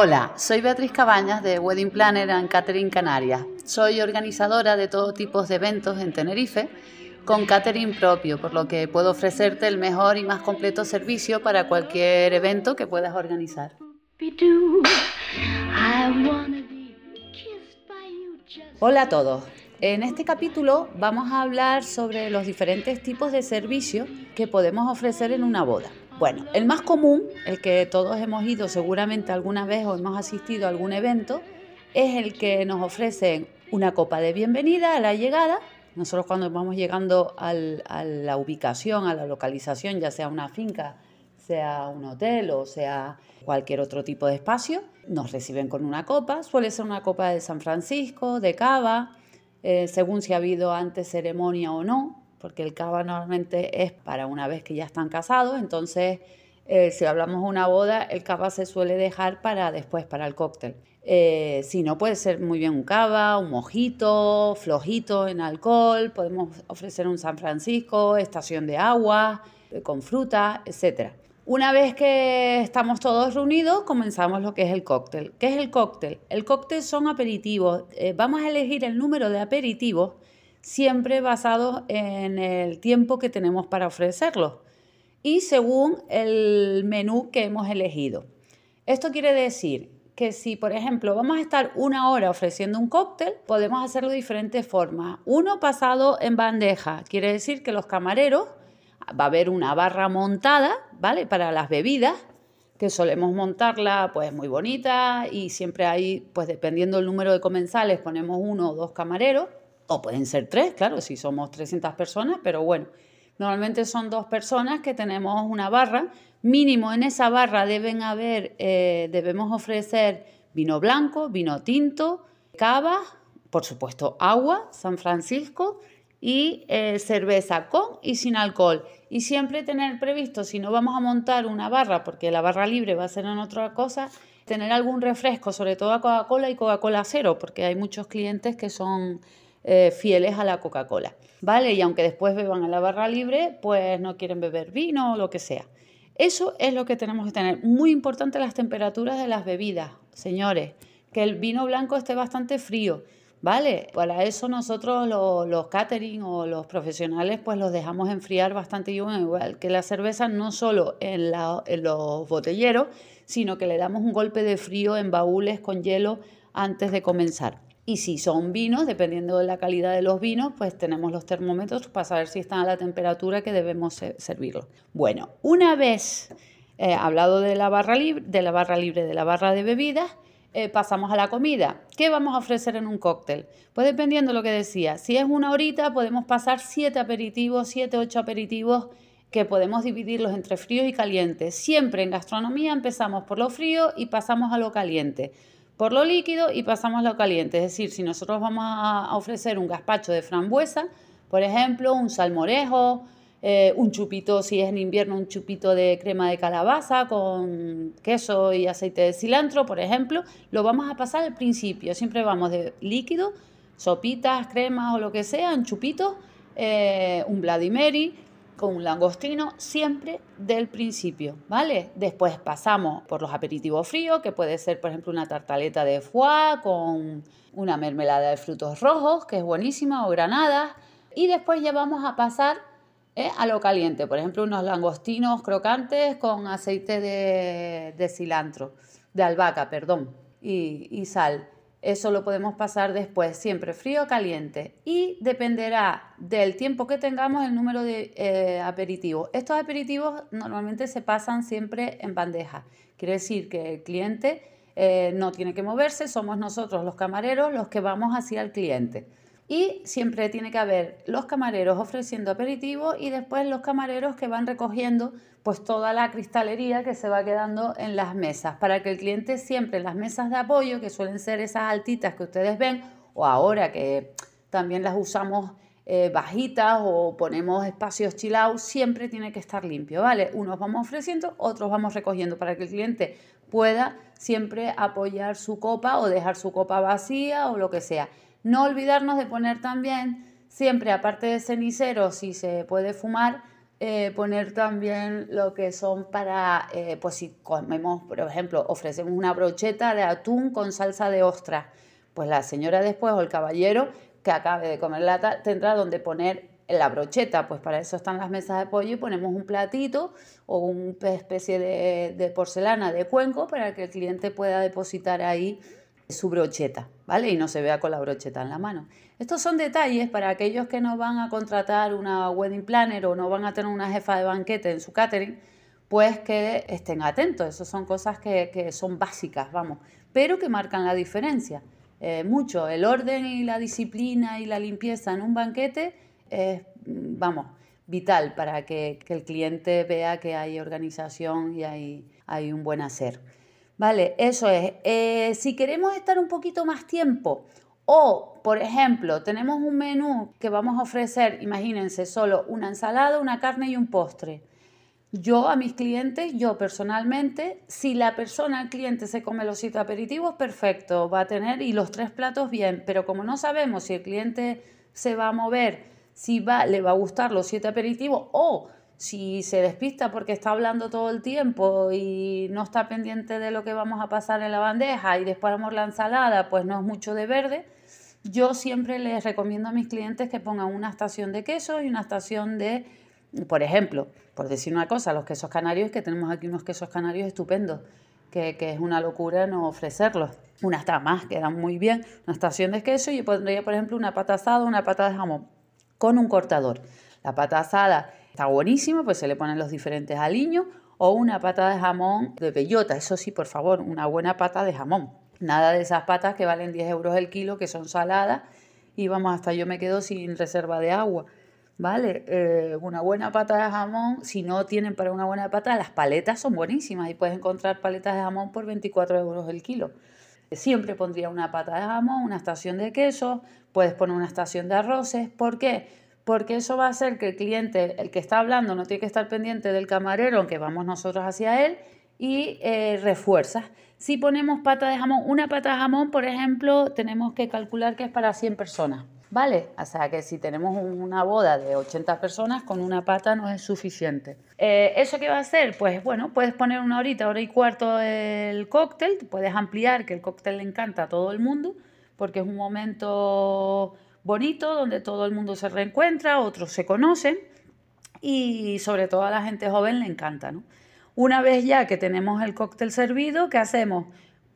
Hola, soy Beatriz Cabañas de Wedding Planner and Catering Canarias. Soy organizadora de todo tipo de eventos en Tenerife con catering propio, por lo que puedo ofrecerte el mejor y más completo servicio para cualquier evento que puedas organizar. Hola a todos. En este capítulo vamos a hablar sobre los diferentes tipos de servicios que podemos ofrecer en una boda. Bueno, el más común, el que todos hemos ido seguramente alguna vez o hemos asistido a algún evento, es el que nos ofrecen una copa de bienvenida a la llegada. Nosotros cuando vamos llegando a la ubicación, a la localización, ya sea una finca, sea un hotel o sea cualquier otro tipo de espacio, nos reciben con una copa. Suele ser una copa de San Francisco, de cava, eh, según si ha habido antes ceremonia o no porque el cava normalmente es para una vez que ya están casados, entonces eh, si hablamos de una boda, el cava se suele dejar para después, para el cóctel. Eh, si no, puede ser muy bien un cava, un mojito, flojito en alcohol, podemos ofrecer un San Francisco, estación de agua, eh, con fruta, etc. Una vez que estamos todos reunidos, comenzamos lo que es el cóctel. ¿Qué es el cóctel? El cóctel son aperitivos. vamos a elegir el número de aperitivos siempre basado en el tiempo que tenemos para ofrecerlo y según el menú que hemos elegido. Esto quiere decir que si, por ejemplo, vamos a estar una hora ofreciendo un cóctel, podemos hacerlo de diferentes formas. Uno pasado en bandeja, quiere decir que los camareros, va a haber una barra montada, ¿vale? Para las bebidas, que solemos montarla pues muy bonita y siempre hay, pues dependiendo del número de comensales, ponemos uno o dos camareros o pueden ser tres, claro, si somos 300 personas, pero bueno, normalmente son dos personas que tenemos una barra. Mínimo en esa barra deben haber, eh, debemos ofrecer vino blanco, vino tinto, cava, por supuesto agua, San Francisco y eh, cerveza con y sin alcohol. Y siempre tener previsto, si no vamos a montar una barra, porque la barra libre va a ser en otra cosa, tener algún refresco, sobre todo Coca-Cola y Coca-Cola cero, porque hay muchos clientes que son eh, fieles a la Coca-Cola, ¿vale? Y aunque después beban a la barra libre, pues no quieren beber vino o lo que sea. Eso es lo que tenemos que tener. Muy importante las temperaturas de las bebidas, señores. Que el vino blanco esté bastante frío, ¿vale? Para eso nosotros los, catering o los profesionales pues los dejamos enfriar bastante igual que la cerveza, no solo en, en los botelleros, sino que le damos un golpe de frío en baúles con hielo antes de comenzar. Y si son vinos, dependiendo de la calidad de los vinos, pues tenemos los termómetros para saber si están a la temperatura que debemos servirlo. Bueno, una vez eh, hablado de la, barra libre, de la barra libre, de la barra de bebidas, eh, pasamos a la comida. ¿Qué vamos a ofrecer en un cóctel? Pues dependiendo de lo que decía, si es una horita podemos pasar siete aperitivos, siete, ocho aperitivos que podemos dividirlos entre fríos y calientes. Siempre en gastronomía empezamos por lo frío y pasamos a lo caliente por lo líquido y pasamos lo caliente. Es decir, si nosotros vamos a ofrecer un gazpacho de frambuesa, por ejemplo, un salmorejo, eh, un chupito, si es en invierno, un chupito de crema de calabaza con queso y aceite de cilantro, por ejemplo, lo vamos a pasar al principio. Siempre vamos de líquido, sopitas, cremas o lo que sea, un chupito, eh, un Mary, con un langostino siempre del principio, ¿vale? Después pasamos por los aperitivos fríos, que puede ser, por ejemplo, una tartaleta de foie con una mermelada de frutos rojos, que es buenísima, o granadas. Y después ya vamos a pasar ¿eh? a lo caliente, por ejemplo, unos langostinos crocantes con aceite de, cilantro, de albahaca, perdón, y, y sal. Eso lo podemos pasar después, siempre frío o caliente. Y dependerá del tiempo que tengamos el número de eh, aperitivos. Estos aperitivos normalmente se pasan siempre en bandeja. Quiere decir que el cliente eh, no tiene que moverse, somos nosotros los camareros los que vamos hacia el cliente. Y siempre tiene que haber los camareros ofreciendo aperitivos y después los camareros que van recogiendo pues toda la cristalería que se va quedando en las mesas para que el cliente siempre en las mesas de apoyo, que suelen ser esas altitas que ustedes ven, o ahora que también las usamos eh, bajitas o ponemos espacios chill siempre tiene que estar limpio, ¿vale? Unos vamos ofreciendo, otros vamos recogiendo para que el cliente pueda siempre apoyar su copa o dejar su copa vacía o lo que sea. No olvidarnos de poner también, siempre aparte de cenicero, si se puede fumar, eh, poner también lo que son para, eh, pues si comemos, por ejemplo, ofrecemos una brocheta de atún con salsa de ostra, pues la señora después o el caballero que acabe de comer lata tendrá donde poner la brocheta, pues para eso están las mesas de pollo y ponemos un platito o una especie de, de porcelana de cuenco para que el cliente pueda depositar ahí su brocheta, ¿vale? Y no se vea con la brocheta en la mano. Estos son detalles para aquellos que no van a contratar una wedding planner o no van a tener una jefa de banquete en su catering, pues que estén atentos. Esas son cosas que, son básicas, vamos, pero que marcan la diferencia. Eh, mucho, el orden y la disciplina y la limpieza en un banquete es, vamos, vital para que, el cliente vea que hay organización y hay, hay un buen hacer. Vale, eso es. Eh, si queremos estar un poquito más tiempo o, por ejemplo, tenemos un menú que vamos a ofrecer, imagínense, solo una ensalada, una carne y un postre. Yo a mis clientes, yo personalmente, si la persona, el cliente se come los siete aperitivos, perfecto, va a tener y los tres platos bien, pero como no sabemos si el cliente se va a mover, si va, le va a gustar los siete aperitivos o si se despista porque está hablando todo el tiempo y no está pendiente de lo que vamos a pasar en la bandeja y después la ensalada, pues no es mucho de verde. Yo siempre les recomiendo a mis clientes que pongan una estación de queso y una estación de, por ejemplo, por decir una cosa, los quesos canarios, que tenemos aquí unos quesos canarios estupendos, que, que es una locura no ofrecerlos. Una está más, quedan muy bien, una estación de queso y yo pondría, por ejemplo, una pata asada, una pata de jamón con un cortador. La pata asada Está buenísimo, pues se le ponen los diferentes aliños o una pata de jamón de bellota. Eso sí, por favor, una buena pata de jamón. Nada de esas patas que valen 10 euros el kilo, que son saladas y vamos, hasta yo me quedo sin reserva de agua. ¿Vale? Eh, una buena pata de jamón, si no tienen para una buena pata, las paletas son buenísimas y puedes encontrar paletas de jamón por 24 euros el kilo. Siempre pondría una pata de jamón, una estación de queso, puedes poner una estación de arroces. ¿Por qué? Porque eso va a hacer que el cliente, el que está hablando, no tiene que estar pendiente del camarero, aunque vamos nosotros hacia él, y eh, refuerzas. Si ponemos pata de jamón, una pata de jamón, por ejemplo, tenemos que calcular que es para 100 personas, ¿vale? O sea que si tenemos una boda de 80 personas, con una pata no es suficiente. Eh, ¿Eso qué va a hacer? Pues bueno, puedes poner una horita, hora y cuarto el cóctel, puedes ampliar, que el cóctel le encanta a todo el mundo, porque es un momento bonito donde todo el mundo se reencuentra, otros se conocen y sobre todo a la gente joven le encanta. Una vez ya que tenemos el cóctel servido, ¿qué hacemos?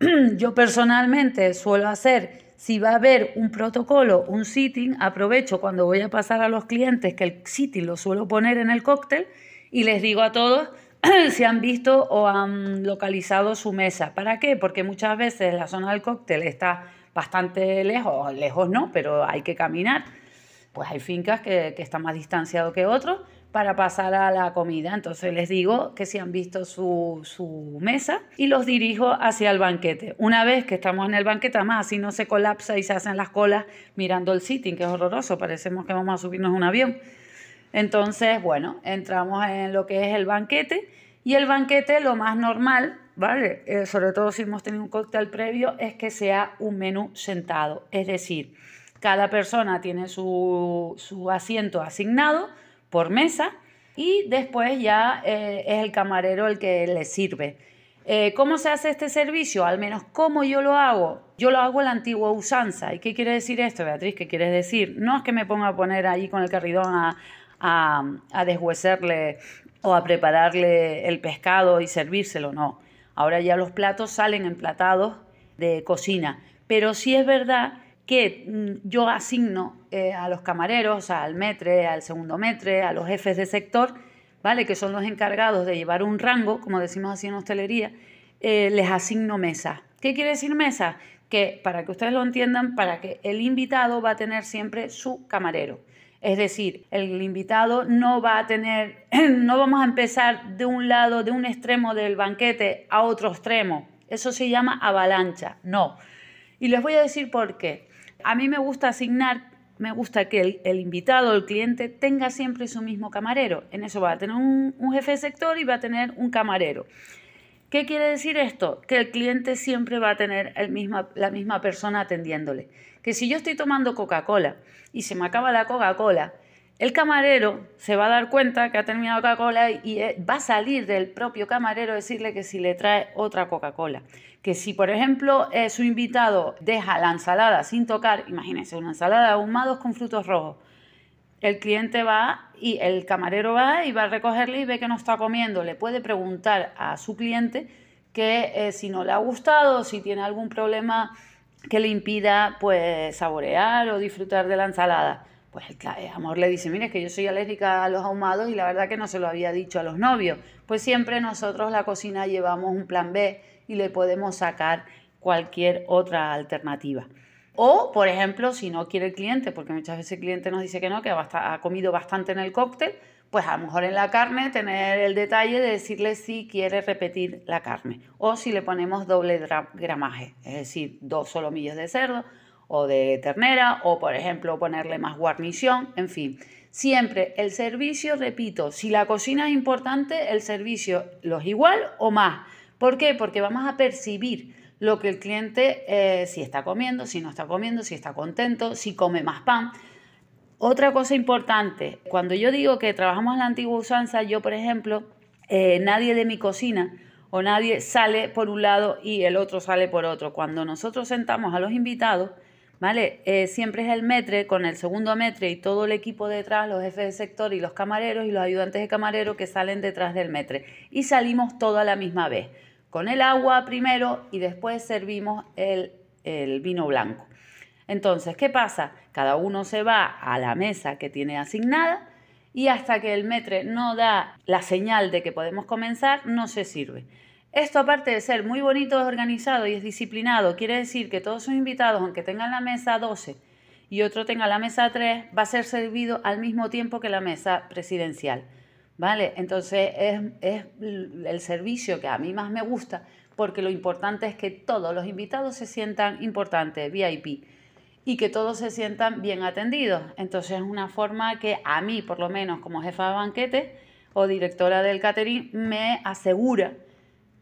Yo personalmente suelo hacer, si va a haber un protocolo, un sitting, aprovecho cuando voy a pasar a los clientes que el sitting lo suelo poner en el cóctel y les digo a todos si han visto o han localizado su mesa. ¿Para qué? Porque muchas veces la zona del cóctel está bastante lejos, lejos no, pero hay que caminar. Pues hay fincas que, están más distanciados que otros para pasar a la comida. Entonces les digo que si han visto su, su, mesa y los dirijo hacia el banquete. Una vez que estamos en el banquete, además así no se colapsa y se hacen las colas mirando el sitting, que es horroroso, parecemos que vamos a subirnos un avión. Entonces, bueno, entramos en lo que es el banquete y el banquete lo más normal ¿vale? Eh, sobre todo si hemos tenido un cóctel previo, es que sea un menú sentado. Es decir, cada persona tiene su, asiento asignado por mesa y después ya eh, es el camarero el que le sirve. Eh, ¿Cómo se hace este servicio? Al menos cómo yo lo hago. Yo lo hago a la antigua usanza. ¿Y qué quiere decir esto, Beatriz? ¿Qué quieres decir? No es que me ponga a poner ahí con el carridón a, a, a deshuecerle o a prepararle el pescado y servírselo, no. Ahora ya los platos salen emplatados de cocina, pero sí es verdad que mm, yo asigno eh, a los camareros, al metre, al segundo metre, a los jefes de sector, ¿vale? que son los encargados de llevar un rango, como decimos así en hostelería, eh, les asigno mesa. ¿Qué quiere decir mesa? Que para que ustedes lo entiendan, para que el invitado va a tener siempre su camarero. Es decir, el invitado no va a tener, no vamos a empezar de un lado, de un extremo del banquete a otro extremo. Eso se llama avalancha, no. Y les voy a decir por qué. A mí me gusta asignar, me gusta que el, el invitado, el cliente, tenga siempre su mismo camarero. En eso va a tener un, jefe de sector y va a tener un camarero. ¿Qué quiere decir esto? Que el cliente siempre va a tener la misma persona atendiéndole. Que si yo estoy tomando Coca-Cola y se me acaba la Coca-Cola, el camarero se va a dar cuenta que ha terminado Coca-Cola y eh, va a salir del propio camarero decirle que si le trae otra Coca-Cola. Que si, por ejemplo, eh, su invitado deja la ensalada sin tocar, imagínense, una ensalada ahumados con frutos rojos, el cliente va y el camarero va y va a recogerle y ve que no está comiendo. Le puede preguntar a su cliente que eh, si no le ha gustado, si tiene algún problema que le impida pues saborear o disfrutar de la ensalada. Pues el amor le dice, mire, que yo soy alérgica a los ahumados y la verdad que no se lo había dicho a los novios. Pues siempre nosotros la cocina llevamos un plan B y le podemos sacar cualquier otra alternativa. O, por ejemplo, si no quiere el cliente, porque muchas veces el cliente nos dice que no, que ha comido bastante en el cóctel, pues a lo mejor en la carne tener el detalle de decirle si quiere repetir la carne o si le ponemos doble gramaje, es decir, dos solomillos de cerdo o de ternera o por ejemplo ponerle más guarnición, en fin. Siempre el servicio, repito, si la cocina es importante, el servicio lo es igual o más. ¿Por qué? Porque vamos a percibir lo que el cliente, eh, si está comiendo, si no está comiendo, si está contento, si come más pan. Otra cosa importante, cuando yo digo que trabajamos en la antigua usanza, yo por ejemplo, eh, nadie de mi cocina o nadie sale por un lado y el otro sale por otro. Cuando nosotros sentamos a los invitados, ¿vale? Eh, siempre es el metre con el segundo metre y todo el equipo detrás, los jefes de sector y los camareros y los ayudantes de camarero que salen detrás del metre. Y salimos todo a la misma vez con el agua primero y después servimos el, vino blanco. Entonces, ¿qué pasa? Cada uno se va a la mesa que tiene asignada y hasta que el metre no da la señal de que podemos comenzar, no se sirve. Esto, aparte de ser muy bonito, organizado y es disciplinado, quiere decir que todos sus invitados, aunque tengan la mesa 12 y otro tenga la mesa 3, va a ser servido al mismo tiempo que la mesa presidencial. ¿vale? Entonces es, el servicio que a mí más me gusta porque lo importante es que todos los invitados se sientan importantes, VIP, y que todos se sientan bien atendidos. Entonces es una forma que a mí, por lo menos como jefa de banquete o directora del catering, me asegura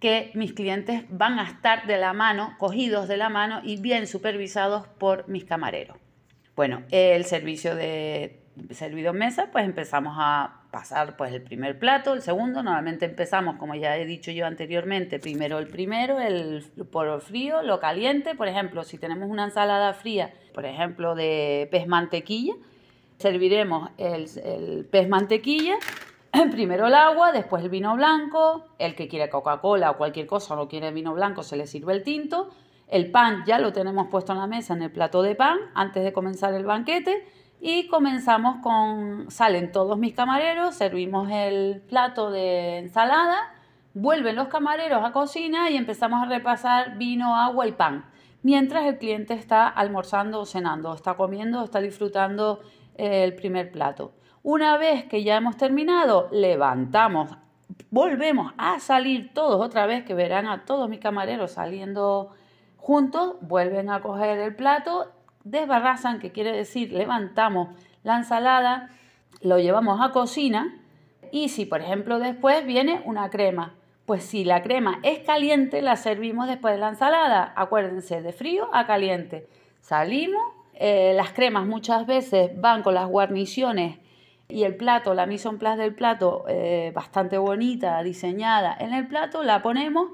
que mis clientes van a estar de la mano, cogidos de la mano y bien supervisados por mis camareros. Bueno, el servicio de servido en mesa, pues empezamos a pasar pues el primer plato, el segundo, normalmente empezamos, como ya he dicho yo anteriormente, primero el primero, el por frío, lo caliente, por ejemplo, si tenemos una ensalada fría, por ejemplo, de pez mantequilla, serviremos el, el pez mantequilla, primero el agua, después el vino blanco, el que quiere Coca-Cola o cualquier cosa no quiere vino blanco, se le sirve el tinto, el pan ya lo tenemos puesto en la mesa en el plato de pan antes de comenzar el banquete, y comenzamos con, salen todos mis camareros, servimos el plato de ensalada, vuelven los camareros a cocina y empezamos a repasar vino, agua y pan. Mientras el cliente está almorzando o cenando, está comiendo, está disfrutando eh, el primer plato. Una vez que ya hemos terminado, levantamos, volvemos a salir todos otra vez, que verán a todos mis camareros saliendo juntos, vuelven a coger el plato desbarrazan, que quiere decir levantamos la ensalada, lo llevamos a cocina y si por ejemplo después viene una crema, pues si la crema es caliente la servimos después de la ensalada, acuérdense de frío a caliente. Salimos, eh, las cremas muchas veces van con las guarniciones y el plato, la mise en place del plato eh, bastante bonita, diseñada en el plato, la ponemos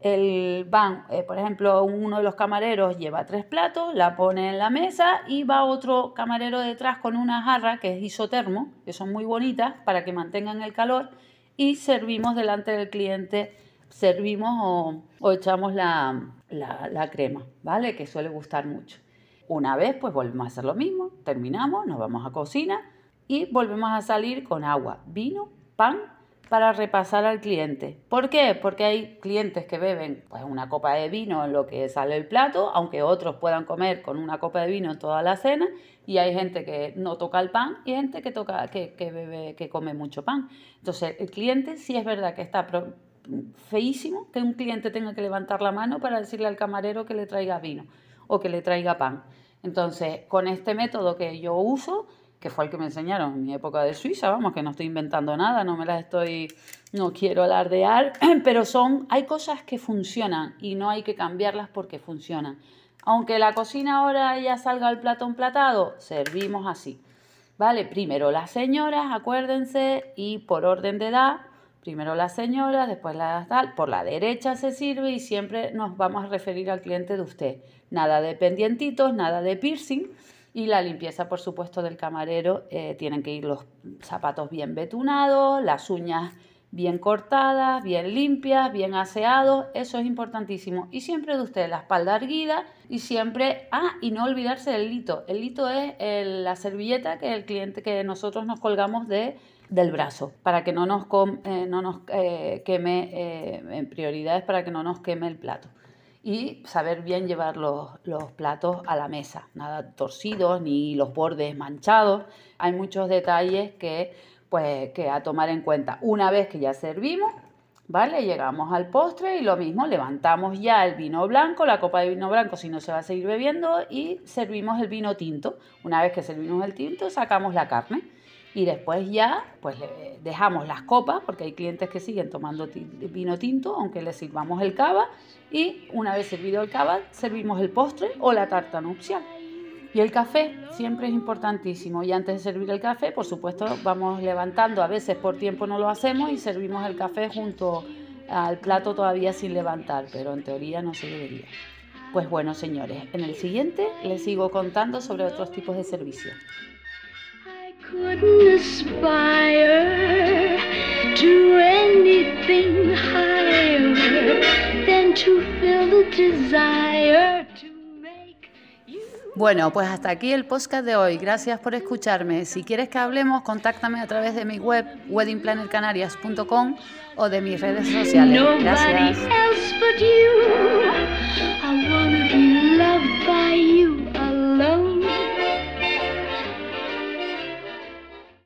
el van, eh, por ejemplo, uno de los camareros lleva tres platos, la pone en la mesa y va otro camarero detrás con una jarra que es isotermo, que son muy bonitas para que mantengan el calor y servimos delante del cliente, servimos o, echamos la, la crema, ¿vale? Que suele gustar mucho. Una vez, pues volvemos a hacer lo mismo, terminamos, nos vamos a cocina y volvemos a salir con agua, vino, pan para repasar al cliente. ¿Por qué? Porque hay clientes que beben pues, una copa de vino en lo que sale el plato, aunque otros puedan comer con una copa de vino en toda la cena, y hay gente que no toca el pan y gente que, toca, que, bebe, que come mucho pan. Entonces, el cliente sí es verdad que está feísimo que un cliente tenga que levantar la mano para decirle al camarero que le traiga vino o que le traiga pan. Entonces, con este método que yo uso, que fue el que me enseñaron en mi época de Suiza, vamos, que no estoy inventando nada, no me las estoy, no quiero alardear, pero son, hay cosas que funcionan y no hay que cambiarlas porque funcionan. Aunque la cocina ahora ya salga el plato emplatado, servimos así. ¿Vale? Primero las señoras, acuérdense, y por orden de edad, primero las señoras, después las tal, por la derecha se sirve y siempre nos vamos a referir al cliente de usted. Nada de pendientitos, nada de piercing. Y la limpieza, por supuesto, del camarero. Eh, tienen que ir los zapatos bien betunados, las uñas bien cortadas, bien limpias, bien aseados, eso es importantísimo. Y siempre de usted la espalda erguida y siempre, ah, y no olvidarse del lito. El lito es la servilleta que el cliente, que nosotros nos colgamos de, del brazo, para que no nos, eh, no nos eh, queme, eh, en prioridades para que no nos queme el plato. Y saber bien llevar los, los platos a la mesa, nada torcidos ni los bordes manchados. Hay muchos detalles que pues que a tomar en cuenta. Una vez que ya servimos, ¿vale? Llegamos al postre y lo mismo, levantamos ya el vino blanco, la copa de vino blanco si no se va a seguir bebiendo y servimos el vino tinto. Una vez que servimos el tinto, sacamos la carne y después ya pues dejamos las copas porque hay clientes que siguen tomando vino tinto aunque les sirvamos el cava y una vez servido el cava servimos el postre o la tarta nupcial. Y el café siempre es importantísimo. Y antes de servir el café, por supuesto, vamos levantando. A veces por tiempo no lo hacemos y servimos el café junto al plato todavía sin levantar, pero en teoría no se debería. Pues bueno, señores, en el siguiente les sigo contando sobre otros tipos de servicios. Bueno, pues hasta aquí el podcast de hoy. Gracias por escucharme. Si quieres que hablemos, contáctame a través de mi web weddingplannercanarias.com o de mis redes sociales. Gracias.